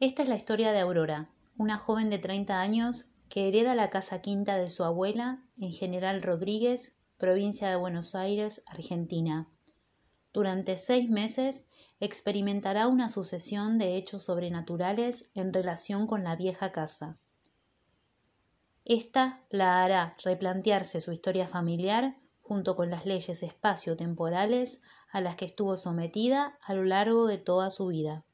Esta es la historia de Aurora, una joven de 30 años que hereda la casa quinta de su abuela en General Rodríguez, provincia de Buenos Aires, Argentina. Durante seis meses experimentará una sucesión de hechos sobrenaturales en relación con la vieja casa. Esta la hará replantearse su historia familiar junto con las leyes espacio-temporales a las que estuvo sometida a lo largo de toda su vida.